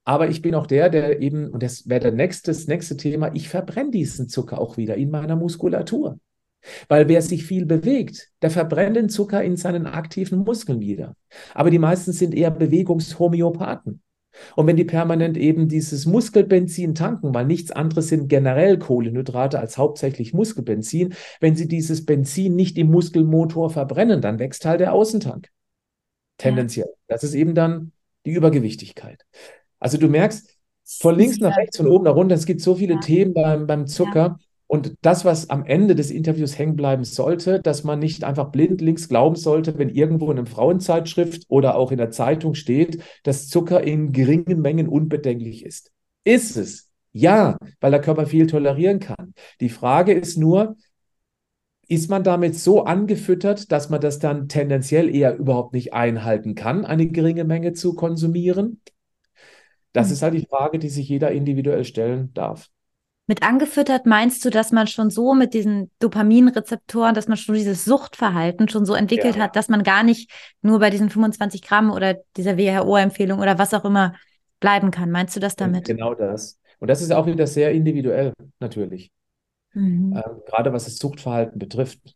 Aber ich bin auch der, der eben, und das wäre nächste, das nächste Thema, ich verbrenne diesen Zucker auch wieder in meiner Muskulatur. Weil wer sich viel bewegt, der verbrennt den Zucker in seinen aktiven Muskeln wieder. Aber die meisten sind eher Bewegungshomöopathen. Und wenn die permanent eben dieses Muskelbenzin tanken, weil nichts anderes sind generell Kohlenhydrate als hauptsächlich Muskelbenzin, wenn sie dieses Benzin nicht im Muskelmotor verbrennen, dann wächst halt der Außentank. Tendenziell. Ja. Das ist eben dann die Übergewichtigkeit. Also du merkst, von links nach rechts, von oben nach unten, es gibt so viele ja. Themen beim, beim Zucker. Ja. Und das, was am Ende des Interviews hängen bleiben sollte, dass man nicht einfach blindlings glauben sollte, wenn irgendwo in einer Frauenzeitschrift oder auch in der Zeitung steht, dass Zucker in geringen Mengen unbedenklich ist. Ist es? Ja, weil der Körper viel tolerieren kann. Die Frage ist nur, ist man damit so angefüttert, dass man das dann tendenziell eher überhaupt nicht einhalten kann, eine geringe Menge zu konsumieren? Das hm. ist halt die Frage, die sich jeder individuell stellen darf. Mit angefüttert meinst du, dass man schon so mit diesen Dopaminrezeptoren, dass man schon dieses Suchtverhalten schon so entwickelt ja. hat, dass man gar nicht nur bei diesen 25 Gramm oder dieser WHO-Empfehlung oder was auch immer bleiben kann. Meinst du das damit? Genau das. Und das ist auch wieder sehr individuell, natürlich. Mhm. Ähm, gerade was das Suchtverhalten betrifft.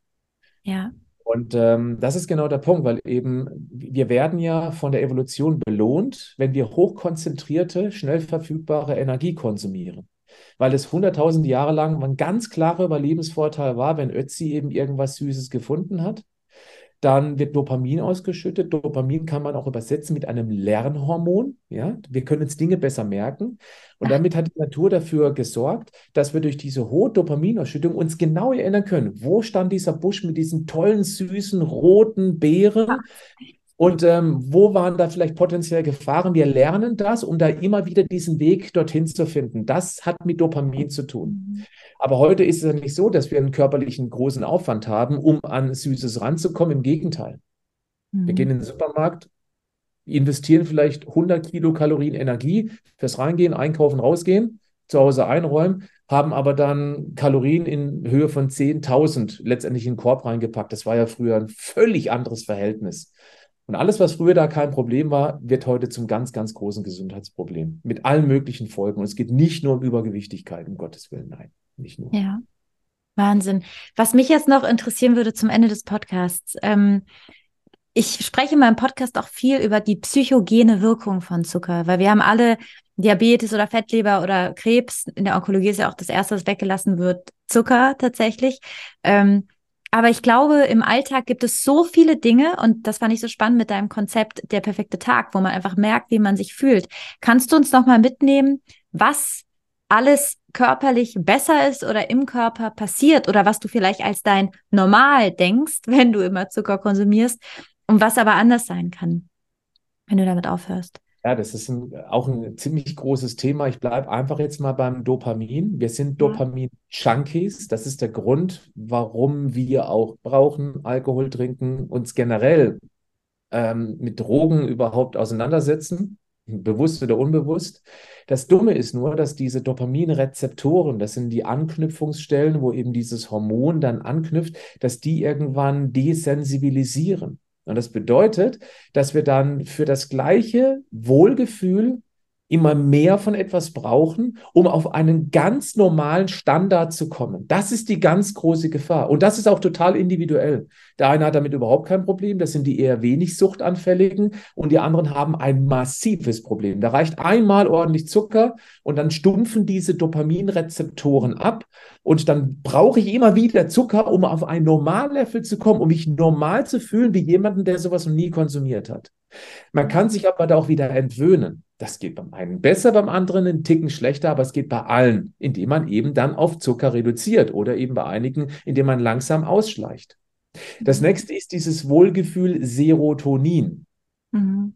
Ja. Und ähm, das ist genau der Punkt, weil eben wir werden ja von der Evolution belohnt, wenn wir hochkonzentrierte, schnell verfügbare Energie konsumieren. Weil es hunderttausend Jahre lang ein ganz klarer Überlebensvorteil war, wenn Ötzi eben irgendwas Süßes gefunden hat. Dann wird Dopamin ausgeschüttet. Dopamin kann man auch übersetzen mit einem Lernhormon. Ja, wir können uns Dinge besser merken. Und damit hat die Natur dafür gesorgt, dass wir durch diese hohe Dopaminausschüttung uns genau erinnern können, wo stand dieser Busch mit diesen tollen, süßen, roten Beeren? Und ähm, wo waren da vielleicht potenziell Gefahren? Wir lernen das, um da immer wieder diesen Weg dorthin zu finden. Das hat mit Dopamin zu tun. Mhm. Aber heute ist es ja nicht so, dass wir einen körperlichen großen Aufwand haben, um an Süßes ranzukommen. Im Gegenteil. Mhm. Wir gehen in den Supermarkt, investieren vielleicht 100 Kilokalorien Energie fürs Reingehen, Einkaufen, Rausgehen, zu Hause einräumen, haben aber dann Kalorien in Höhe von 10.000 letztendlich in den Korb reingepackt. Das war ja früher ein völlig anderes Verhältnis. Und alles, was früher da kein Problem war, wird heute zum ganz, ganz großen Gesundheitsproblem mit allen möglichen Folgen. Und es geht nicht nur um Übergewichtigkeit, um Gottes Willen, nein, nicht nur. Ja, Wahnsinn. Was mich jetzt noch interessieren würde zum Ende des Podcasts, ähm, ich spreche in meinem Podcast auch viel über die psychogene Wirkung von Zucker, weil wir haben alle Diabetes oder Fettleber oder Krebs. In der Onkologie ist ja auch das erste, was weggelassen wird, Zucker tatsächlich. Ähm, aber ich glaube, im Alltag gibt es so viele Dinge und das fand ich so spannend mit deinem Konzept der perfekte Tag, wo man einfach merkt, wie man sich fühlt. Kannst du uns noch mal mitnehmen, was alles körperlich besser ist oder im Körper passiert oder was du vielleicht als dein Normal denkst, wenn du immer Zucker konsumierst und was aber anders sein kann, wenn du damit aufhörst? Ja, das ist ein, auch ein ziemlich großes Thema. Ich bleibe einfach jetzt mal beim Dopamin. Wir sind Dopamin-Junkies. Das ist der Grund, warum wir auch brauchen, Alkohol trinken, uns generell ähm, mit Drogen überhaupt auseinandersetzen, bewusst oder unbewusst. Das Dumme ist nur, dass diese Dopaminrezeptoren, das sind die Anknüpfungsstellen, wo eben dieses Hormon dann anknüpft, dass die irgendwann desensibilisieren. Und das bedeutet, dass wir dann für das gleiche Wohlgefühl immer mehr von etwas brauchen, um auf einen ganz normalen Standard zu kommen. Das ist die ganz große Gefahr. Und das ist auch total individuell. Der eine hat damit überhaupt kein Problem, das sind die eher wenig Suchtanfälligen und die anderen haben ein massives Problem. Da reicht einmal ordentlich Zucker und dann stumpfen diese Dopaminrezeptoren ab und dann brauche ich immer wieder Zucker, um auf ein Normallevel zu kommen, um mich normal zu fühlen wie jemanden, der sowas noch nie konsumiert hat. Man kann sich aber da auch wieder entwöhnen. Das geht beim einen besser, beim anderen einen Ticken schlechter, aber es geht bei allen, indem man eben dann auf Zucker reduziert oder eben bei einigen, indem man langsam ausschleicht. Das mhm. nächste ist dieses Wohlgefühl Serotonin. Mhm.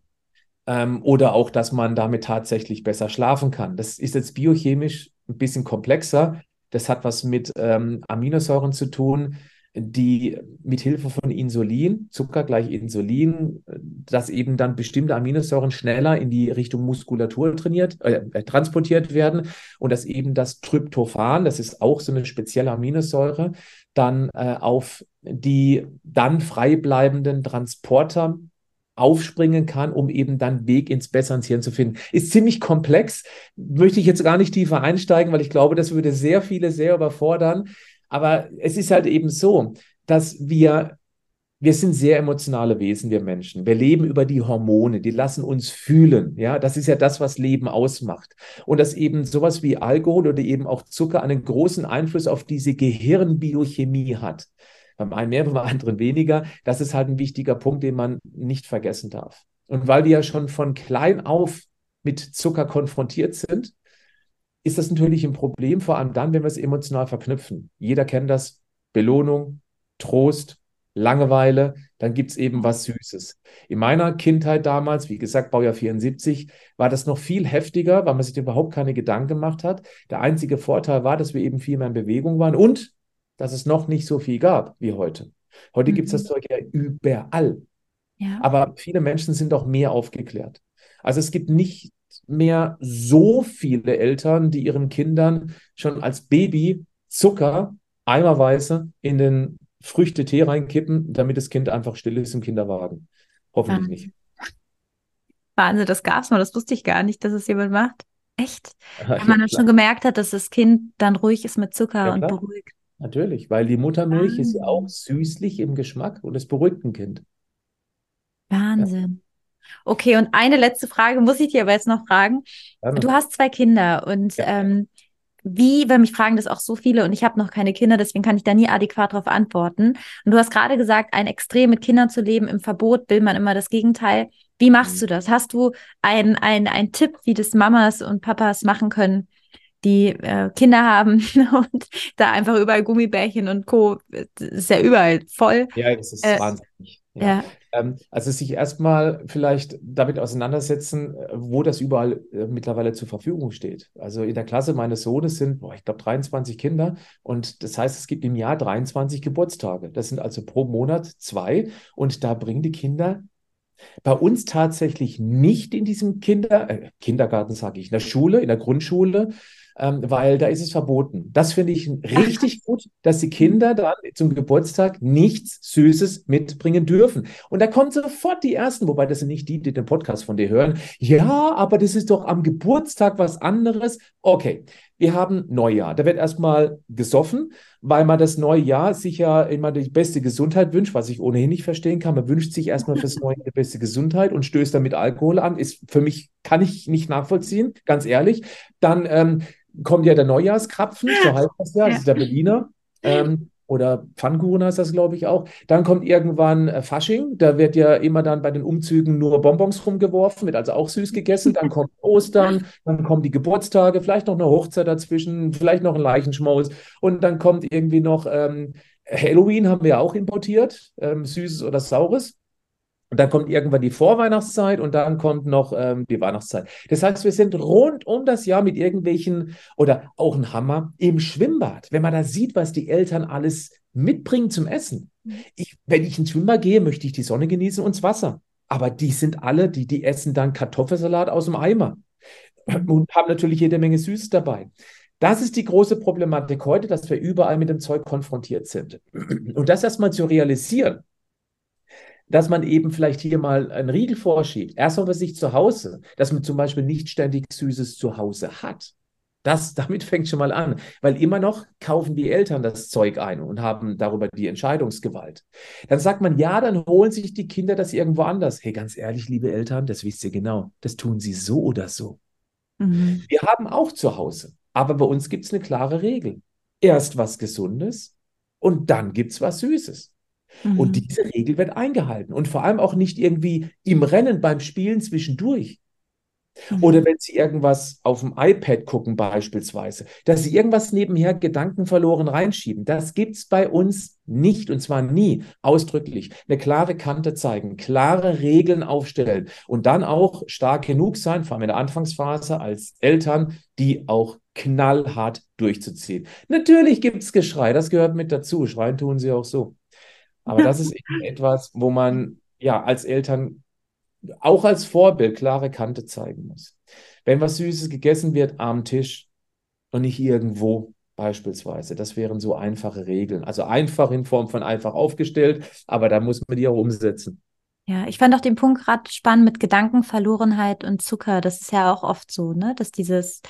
Ähm, oder auch, dass man damit tatsächlich besser schlafen kann. Das ist jetzt biochemisch ein bisschen komplexer. Das hat was mit ähm, Aminosäuren zu tun. Die mit Hilfe von Insulin, Zucker gleich Insulin, dass eben dann bestimmte Aminosäuren schneller in die Richtung Muskulatur trainiert, äh, äh, transportiert werden und dass eben das Tryptophan, das ist auch so eine spezielle Aminosäure, dann äh, auf die dann frei bleibenden Transporter aufspringen kann, um eben dann Weg ins Besser ins Hirn zu finden. Ist ziemlich komplex, möchte ich jetzt gar nicht tiefer einsteigen, weil ich glaube, das würde sehr viele sehr überfordern. Aber es ist halt eben so, dass wir wir sind sehr emotionale Wesen, wir Menschen. Wir leben über die Hormone, die lassen uns fühlen. Ja, das ist ja das, was Leben ausmacht. Und dass eben sowas wie Alkohol oder eben auch Zucker einen großen Einfluss auf diese Gehirnbiochemie hat. Beim einen mehr, beim anderen weniger. Das ist halt ein wichtiger Punkt, den man nicht vergessen darf. Und weil wir ja schon von klein auf mit Zucker konfrontiert sind, ist das natürlich ein Problem, vor allem dann, wenn wir es emotional verknüpfen. Jeder kennt das. Belohnung, Trost, Langeweile, dann gibt es eben was Süßes. In meiner Kindheit damals, wie gesagt, Baujahr 74, war das noch viel heftiger, weil man sich überhaupt keine Gedanken gemacht hat. Der einzige Vorteil war, dass wir eben viel mehr in Bewegung waren und dass es noch nicht so viel gab wie heute. Heute mhm. gibt es das Zeug ja überall. Ja. Aber viele Menschen sind auch mehr aufgeklärt. Also es gibt nicht mehr so viele Eltern, die ihren Kindern schon als Baby Zucker eimerweise in den Früchte-Tee reinkippen, damit das Kind einfach still ist im Kinderwagen. Hoffentlich Wahnsinn. nicht. Wahnsinn, das gab es mal, das wusste ich gar nicht, dass es jemand macht. Echt? [LAUGHS] Wenn man ja, schon gemerkt hat, dass das Kind dann ruhig ist mit Zucker ja, und beruhigt. Natürlich, weil die Muttermilch Wahnsinn. ist ja auch süßlich im Geschmack und es beruhigt ein Kind. Wahnsinn. Okay, und eine letzte Frage muss ich dir aber jetzt noch fragen. Gerne. Du hast zwei Kinder und ja. ähm, wie, weil mich fragen das auch so viele und ich habe noch keine Kinder, deswegen kann ich da nie adäquat darauf antworten. Und du hast gerade gesagt, ein Extrem mit Kindern zu leben, im Verbot will man immer das Gegenteil. Wie machst mhm. du das? Hast du einen ein Tipp, wie das Mamas und Papas machen können, die äh, Kinder haben [LAUGHS] und da einfach überall Gummibärchen und Co. ist ja überall voll. Ja, das ist äh, wahnsinnig. Ja. ja. Ähm, also sich erstmal vielleicht damit auseinandersetzen, äh, wo das überall äh, mittlerweile zur Verfügung steht. Also in der Klasse meines Sohnes sind, boah, ich glaube, 23 Kinder und das heißt, es gibt im Jahr 23 Geburtstage. Das sind also pro Monat zwei und da bringen die Kinder bei uns tatsächlich nicht in diesem Kinder, äh, Kindergarten, sage ich, in der Schule, in der Grundschule, ähm, weil da ist es verboten. Das finde ich richtig [LAUGHS] gut, dass die Kinder dann zum Geburtstag nichts Süßes mitbringen dürfen. Und da kommen sofort die Ersten, wobei das sind nicht die, die den Podcast von dir hören. Ja, aber das ist doch am Geburtstag was anderes. Okay, wir haben Neujahr. Da wird erstmal gesoffen, weil man das neue Jahr sich ja immer die beste Gesundheit wünscht, was ich ohnehin nicht verstehen kann. Man wünscht sich erstmal fürs neue Jahr die beste Gesundheit und stößt damit Alkohol an. Ist für mich, kann ich nicht nachvollziehen, ganz ehrlich. Dann ähm, kommt ja der Neujahrskrapfen, so heißt das ja, das ist der Berliner. Ähm, oder Pfannkuchen heißt das, glaube ich, auch. Dann kommt irgendwann äh, Fasching, da wird ja immer dann bei den Umzügen nur Bonbons rumgeworfen, wird also auch süß gegessen. Dann kommt [LAUGHS] Ostern, dann kommen die Geburtstage, vielleicht noch eine Hochzeit dazwischen, vielleicht noch ein Leichenschmaus und dann kommt irgendwie noch ähm, Halloween, haben wir auch importiert, ähm, süßes oder saures. Und dann kommt irgendwann die Vorweihnachtszeit und dann kommt noch ähm, die Weihnachtszeit. Das heißt, wir sind rund um das Jahr mit irgendwelchen oder auch ein Hammer im Schwimmbad. Wenn man da sieht, was die Eltern alles mitbringen zum Essen. Mhm. Ich, wenn ich ins Schwimmbad gehe, möchte ich die Sonne genießen und das Wasser. Aber die sind alle, die, die essen dann Kartoffelsalat aus dem Eimer mhm. und haben natürlich jede Menge Süßes dabei. Das ist die große Problematik heute, dass wir überall mit dem Zeug konfrontiert sind. Und das erstmal zu realisieren, dass man eben vielleicht hier mal einen Riegel vorschiebt. Erstmal bei sich zu Hause, dass man zum Beispiel nicht ständig Süßes zu Hause hat. Das, [LAUGHS] damit fängt schon mal an, weil immer noch kaufen die Eltern das Zeug ein und haben darüber die Entscheidungsgewalt. Dann sagt man, ja, dann holen sich die Kinder das irgendwo anders. Hey, ganz ehrlich, liebe Eltern, das wisst ihr genau, das tun sie so oder so. Mhm. Wir haben auch zu Hause, aber bei uns gibt es eine klare Regel. Erst was Gesundes und dann gibt es was Süßes. Mhm. Und diese Regel wird eingehalten und vor allem auch nicht irgendwie im Rennen beim Spielen zwischendurch. Mhm. Oder wenn Sie irgendwas auf dem iPad gucken beispielsweise, dass Sie irgendwas nebenher gedankenverloren reinschieben. Das gibt es bei uns nicht und zwar nie ausdrücklich. Eine klare Kante zeigen, klare Regeln aufstellen und dann auch stark genug sein, vor allem in der Anfangsphase als Eltern, die auch knallhart durchzuziehen. Natürlich gibt es Geschrei, das gehört mit dazu. Schreien tun sie auch so. Aber das ist eben etwas, wo man ja als Eltern auch als Vorbild klare Kante zeigen muss. Wenn was Süßes gegessen wird am Tisch und nicht irgendwo beispielsweise, das wären so einfache Regeln. Also einfach in Form von einfach aufgestellt, aber da muss man die auch umsetzen. Ja, ich fand auch den Punkt gerade spannend mit Gedankenverlorenheit und Zucker. Das ist ja auch oft so, ne, dass dieses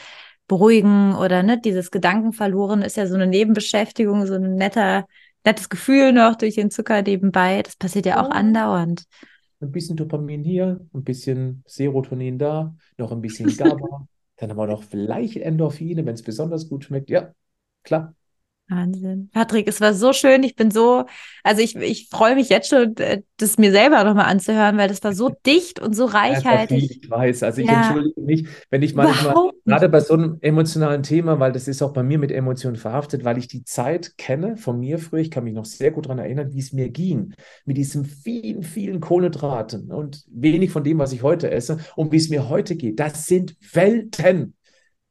Beruhigen oder ne, dieses Gedankenverloren ist ja so eine Nebenbeschäftigung, so ein netter, nettes Gefühl noch durch den Zucker nebenbei. Das passiert ja auch andauernd ein bisschen Dopamin hier, ein bisschen Serotonin da, noch ein bisschen [LAUGHS] GABA, dann haben wir noch vielleicht Endorphine, wenn es besonders gut schmeckt. Ja, klar. Wahnsinn. Patrick, es war so schön. Ich bin so, also ich, ich freue mich jetzt schon, äh, das mir selber nochmal anzuhören, weil das war so [LAUGHS] dicht und so reichhaltig. Ich weiß, also ich ja. entschuldige mich, wenn ich manchmal, gerade bei so einem emotionalen Thema, weil das ist auch bei mir mit Emotionen verhaftet, weil ich die Zeit kenne von mir früher, ich kann mich noch sehr gut daran erinnern, wie es mir ging, mit diesen vielen, vielen Kohlenhydraten und wenig von dem, was ich heute esse und wie es mir heute geht. Das sind Welten.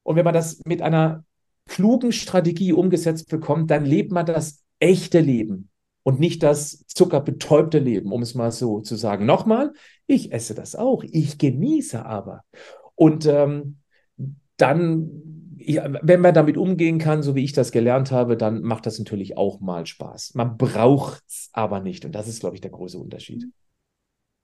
Und wenn man das mit einer klugen Strategie umgesetzt bekommt, dann lebt man das echte Leben und nicht das zuckerbetäubte Leben, um es mal so zu sagen. Nochmal, ich esse das auch, ich genieße aber. Und ähm, dann, wenn man damit umgehen kann, so wie ich das gelernt habe, dann macht das natürlich auch mal Spaß. Man braucht es aber nicht. Und das ist, glaube ich, der große Unterschied.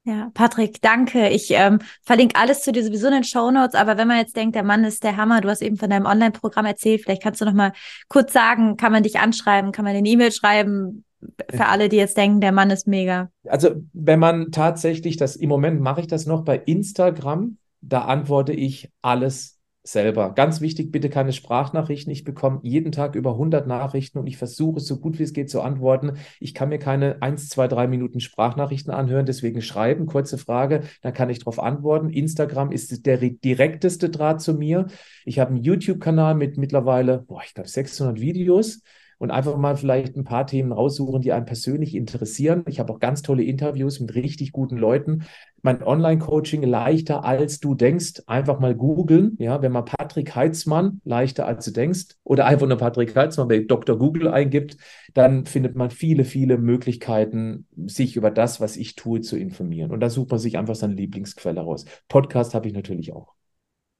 Ja, Patrick, danke. Ich ähm, verlinke alles zu dir sowieso in den Show Notes. Aber wenn man jetzt denkt, der Mann ist der Hammer, du hast eben von deinem Online-Programm erzählt, vielleicht kannst du noch mal kurz sagen, kann man dich anschreiben, kann man eine E-Mail schreiben für alle, die jetzt denken, der Mann ist mega. Also wenn man tatsächlich das, im Moment mache ich das noch bei Instagram, da antworte ich alles selber. Ganz wichtig, bitte keine Sprachnachrichten. Ich bekomme jeden Tag über 100 Nachrichten und ich versuche so gut wie es geht zu antworten. Ich kann mir keine 1, 2, 3 Minuten Sprachnachrichten anhören, deswegen schreiben, kurze Frage, dann kann ich darauf antworten. Instagram ist der direkteste Draht zu mir. Ich habe einen YouTube-Kanal mit mittlerweile, boah, ich glaube 600 Videos und einfach mal vielleicht ein paar Themen raussuchen, die einen persönlich interessieren. Ich habe auch ganz tolle Interviews mit richtig guten Leuten. Mein Online-Coaching leichter als du denkst. Einfach mal googeln. Ja, wenn man Patrick Heitzmann leichter als du denkst oder einfach nur Patrick Heitzmann bei Dr. Google eingibt, dann findet man viele, viele Möglichkeiten, sich über das, was ich tue, zu informieren. Und da sucht man sich einfach seine Lieblingsquelle raus. Podcast habe ich natürlich auch.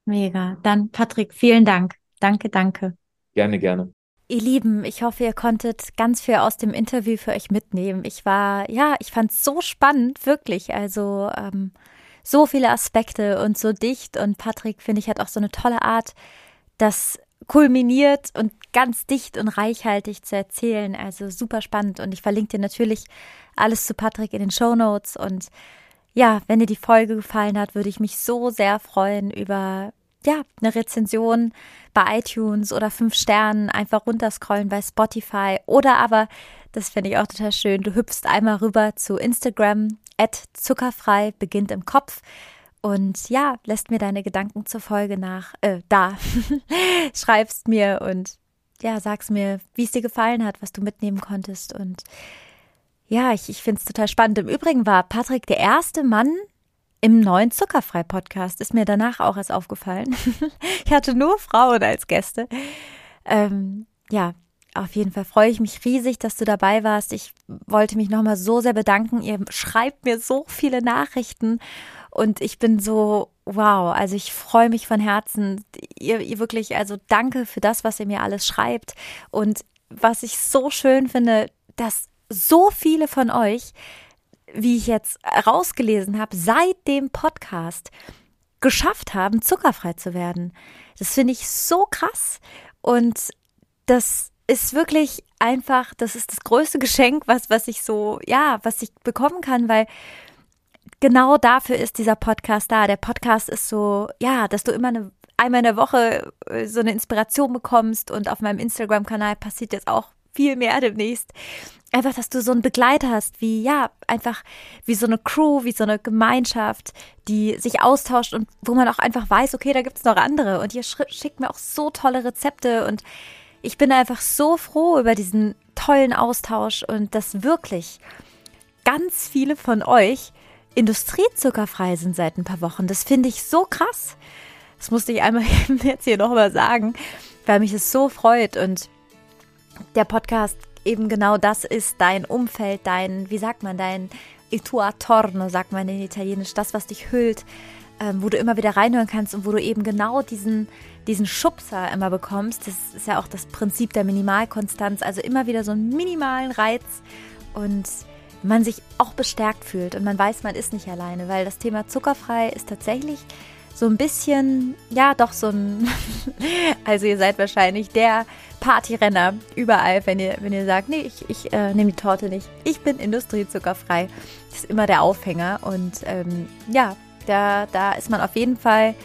Mega. Dann Patrick, vielen Dank. Danke, danke. Gerne, gerne. Ihr Lieben, ich hoffe, ihr konntet ganz viel aus dem Interview für euch mitnehmen. Ich war, ja, ich fand es so spannend, wirklich. Also ähm, so viele Aspekte und so dicht. Und Patrick, finde ich, hat auch so eine tolle Art, das kulminiert und ganz dicht und reichhaltig zu erzählen. Also super spannend. Und ich verlinke dir natürlich alles zu Patrick in den Show Notes. Und ja, wenn dir die Folge gefallen hat, würde ich mich so sehr freuen über ja, eine Rezension bei iTunes oder fünf Sternen einfach runterscrollen bei Spotify. Oder aber, das finde ich auch total schön, du hüpfst einmal rüber zu Instagram, at zuckerfrei beginnt im Kopf. Und ja, lässt mir deine Gedanken zur Folge nach, äh, da, [LAUGHS] schreibst mir und ja, sagst mir, wie es dir gefallen hat, was du mitnehmen konntest. Und ja, ich, ich finde es total spannend. Im Übrigen war Patrick der erste Mann, im neuen Zuckerfrei-Podcast ist mir danach auch erst aufgefallen. [LAUGHS] ich hatte nur Frauen als Gäste. Ähm, ja, auf jeden Fall freue ich mich riesig, dass du dabei warst. Ich wollte mich nochmal so sehr bedanken. Ihr schreibt mir so viele Nachrichten und ich bin so, wow, also ich freue mich von Herzen. Ihr, ihr wirklich, also danke für das, was ihr mir alles schreibt. Und was ich so schön finde, dass so viele von euch wie ich jetzt rausgelesen habe, seit dem Podcast geschafft haben, zuckerfrei zu werden. Das finde ich so krass. Und das ist wirklich einfach, das ist das größte Geschenk, was, was ich so, ja, was ich bekommen kann, weil genau dafür ist dieser Podcast da. Der Podcast ist so, ja, dass du immer eine, einmal in der Woche äh, so eine Inspiration bekommst und auf meinem Instagram-Kanal passiert jetzt auch viel mehr demnächst. Einfach, dass du so einen Begleiter hast, wie, ja, einfach wie so eine Crew, wie so eine Gemeinschaft, die sich austauscht und wo man auch einfach weiß, okay, da gibt's noch andere. Und ihr schickt mir auch so tolle Rezepte und ich bin einfach so froh über diesen tollen Austausch und dass wirklich ganz viele von euch industriezuckerfrei sind seit ein paar Wochen. Das finde ich so krass. Das musste ich einmal [LAUGHS] jetzt hier nochmal sagen, weil mich es so freut und der Podcast eben genau das ist, dein Umfeld, dein, wie sagt man, dein il tuo attorno, sagt man in Italienisch, das, was dich hüllt, ähm, wo du immer wieder reinhören kannst und wo du eben genau diesen, diesen Schubser immer bekommst. Das ist ja auch das Prinzip der Minimalkonstanz, also immer wieder so einen minimalen Reiz und man sich auch bestärkt fühlt und man weiß, man ist nicht alleine, weil das Thema zuckerfrei ist tatsächlich so ein bisschen, ja, doch so ein, [LAUGHS] also ihr seid wahrscheinlich der Partyrenner überall, wenn ihr, wenn ihr sagt, nee, ich, ich äh, nehme die Torte nicht. Ich bin industriezuckerfrei. Das ist immer der Aufhänger und ähm, ja, da, da ist man auf jeden Fall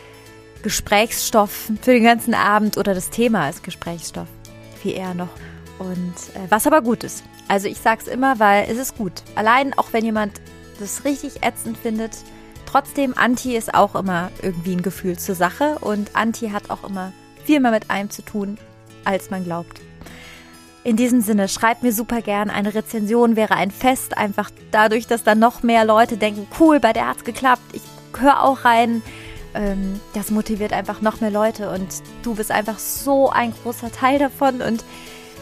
Gesprächsstoff für den ganzen Abend oder das Thema ist Gesprächsstoff, viel eher noch. Und äh, was aber gut ist. Also ich sag's immer, weil es ist gut. Allein auch wenn jemand das richtig ätzend findet, trotzdem Anti ist auch immer irgendwie ein Gefühl zur Sache und Anti hat auch immer viel mehr mit einem zu tun, als man glaubt. In diesem Sinne, schreibt mir super gern. Eine Rezension wäre ein Fest, einfach dadurch, dass dann noch mehr Leute denken, cool, bei der hat's geklappt. Ich höre auch rein. Ähm, das motiviert einfach noch mehr Leute und du bist einfach so ein großer Teil davon und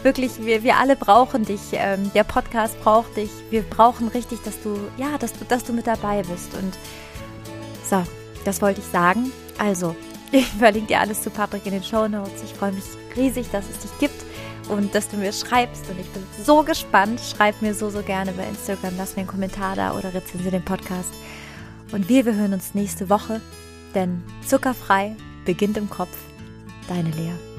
wirklich, wir, wir alle brauchen dich. Ähm, der Podcast braucht dich. Wir brauchen richtig, dass du, ja, dass du, dass du mit dabei bist. Und so, das wollte ich sagen. Also, [LAUGHS] ich verlinke dir alles zu Patrick in den Show Notes. Ich freue mich riesig, dass es dich gibt und dass du mir schreibst. Und ich bin so gespannt. Schreib mir so, so gerne bei Instagram. Lass mir einen Kommentar da oder rezensiere den Podcast. Und wir, wir hören uns nächste Woche, denn zuckerfrei beginnt im Kopf. Deine Lea.